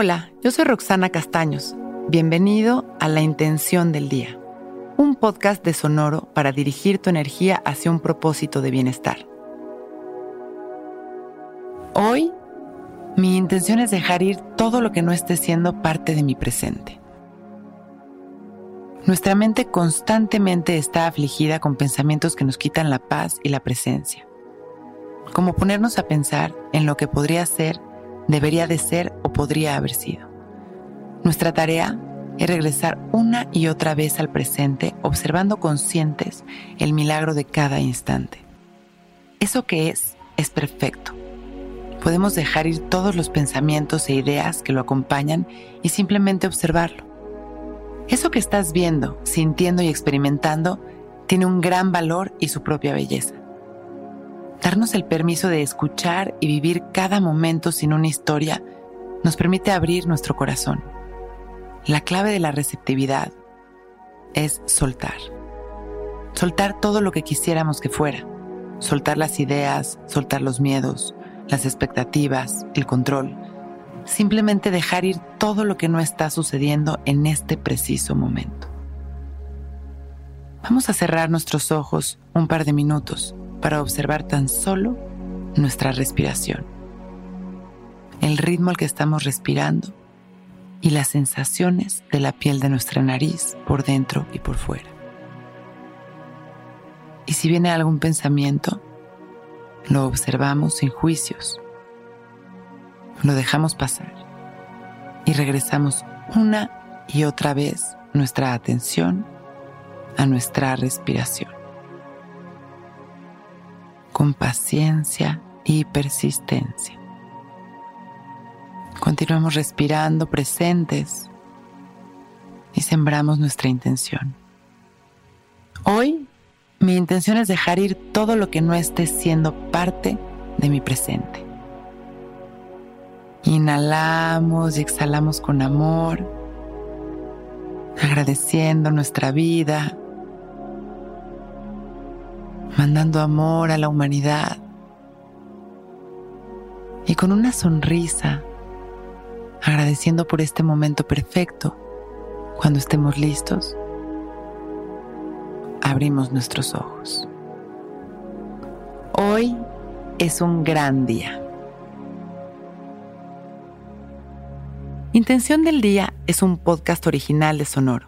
Hola, yo soy Roxana Castaños. Bienvenido a La Intención del Día, un podcast de Sonoro para dirigir tu energía hacia un propósito de bienestar. Hoy, mi intención es dejar ir todo lo que no esté siendo parte de mi presente. Nuestra mente constantemente está afligida con pensamientos que nos quitan la paz y la presencia, como ponernos a pensar en lo que podría ser debería de ser o podría haber sido. Nuestra tarea es regresar una y otra vez al presente, observando conscientes el milagro de cada instante. Eso que es, es perfecto. Podemos dejar ir todos los pensamientos e ideas que lo acompañan y simplemente observarlo. Eso que estás viendo, sintiendo y experimentando tiene un gran valor y su propia belleza. Darnos el permiso de escuchar y vivir cada momento sin una historia nos permite abrir nuestro corazón. La clave de la receptividad es soltar. Soltar todo lo que quisiéramos que fuera. Soltar las ideas, soltar los miedos, las expectativas, el control. Simplemente dejar ir todo lo que no está sucediendo en este preciso momento. Vamos a cerrar nuestros ojos un par de minutos para observar tan solo nuestra respiración, el ritmo al que estamos respirando y las sensaciones de la piel de nuestra nariz por dentro y por fuera. Y si viene algún pensamiento, lo observamos sin juicios, lo dejamos pasar y regresamos una y otra vez nuestra atención a nuestra respiración con paciencia y persistencia. Continuamos respirando presentes y sembramos nuestra intención. Hoy mi intención es dejar ir todo lo que no esté siendo parte de mi presente. Inhalamos y exhalamos con amor, agradeciendo nuestra vida, mandando amor a la humanidad. Y con una sonrisa, agradeciendo por este momento perfecto, cuando estemos listos, abrimos nuestros ojos. Hoy es un gran día. Intención del Día es un podcast original de Sonoro.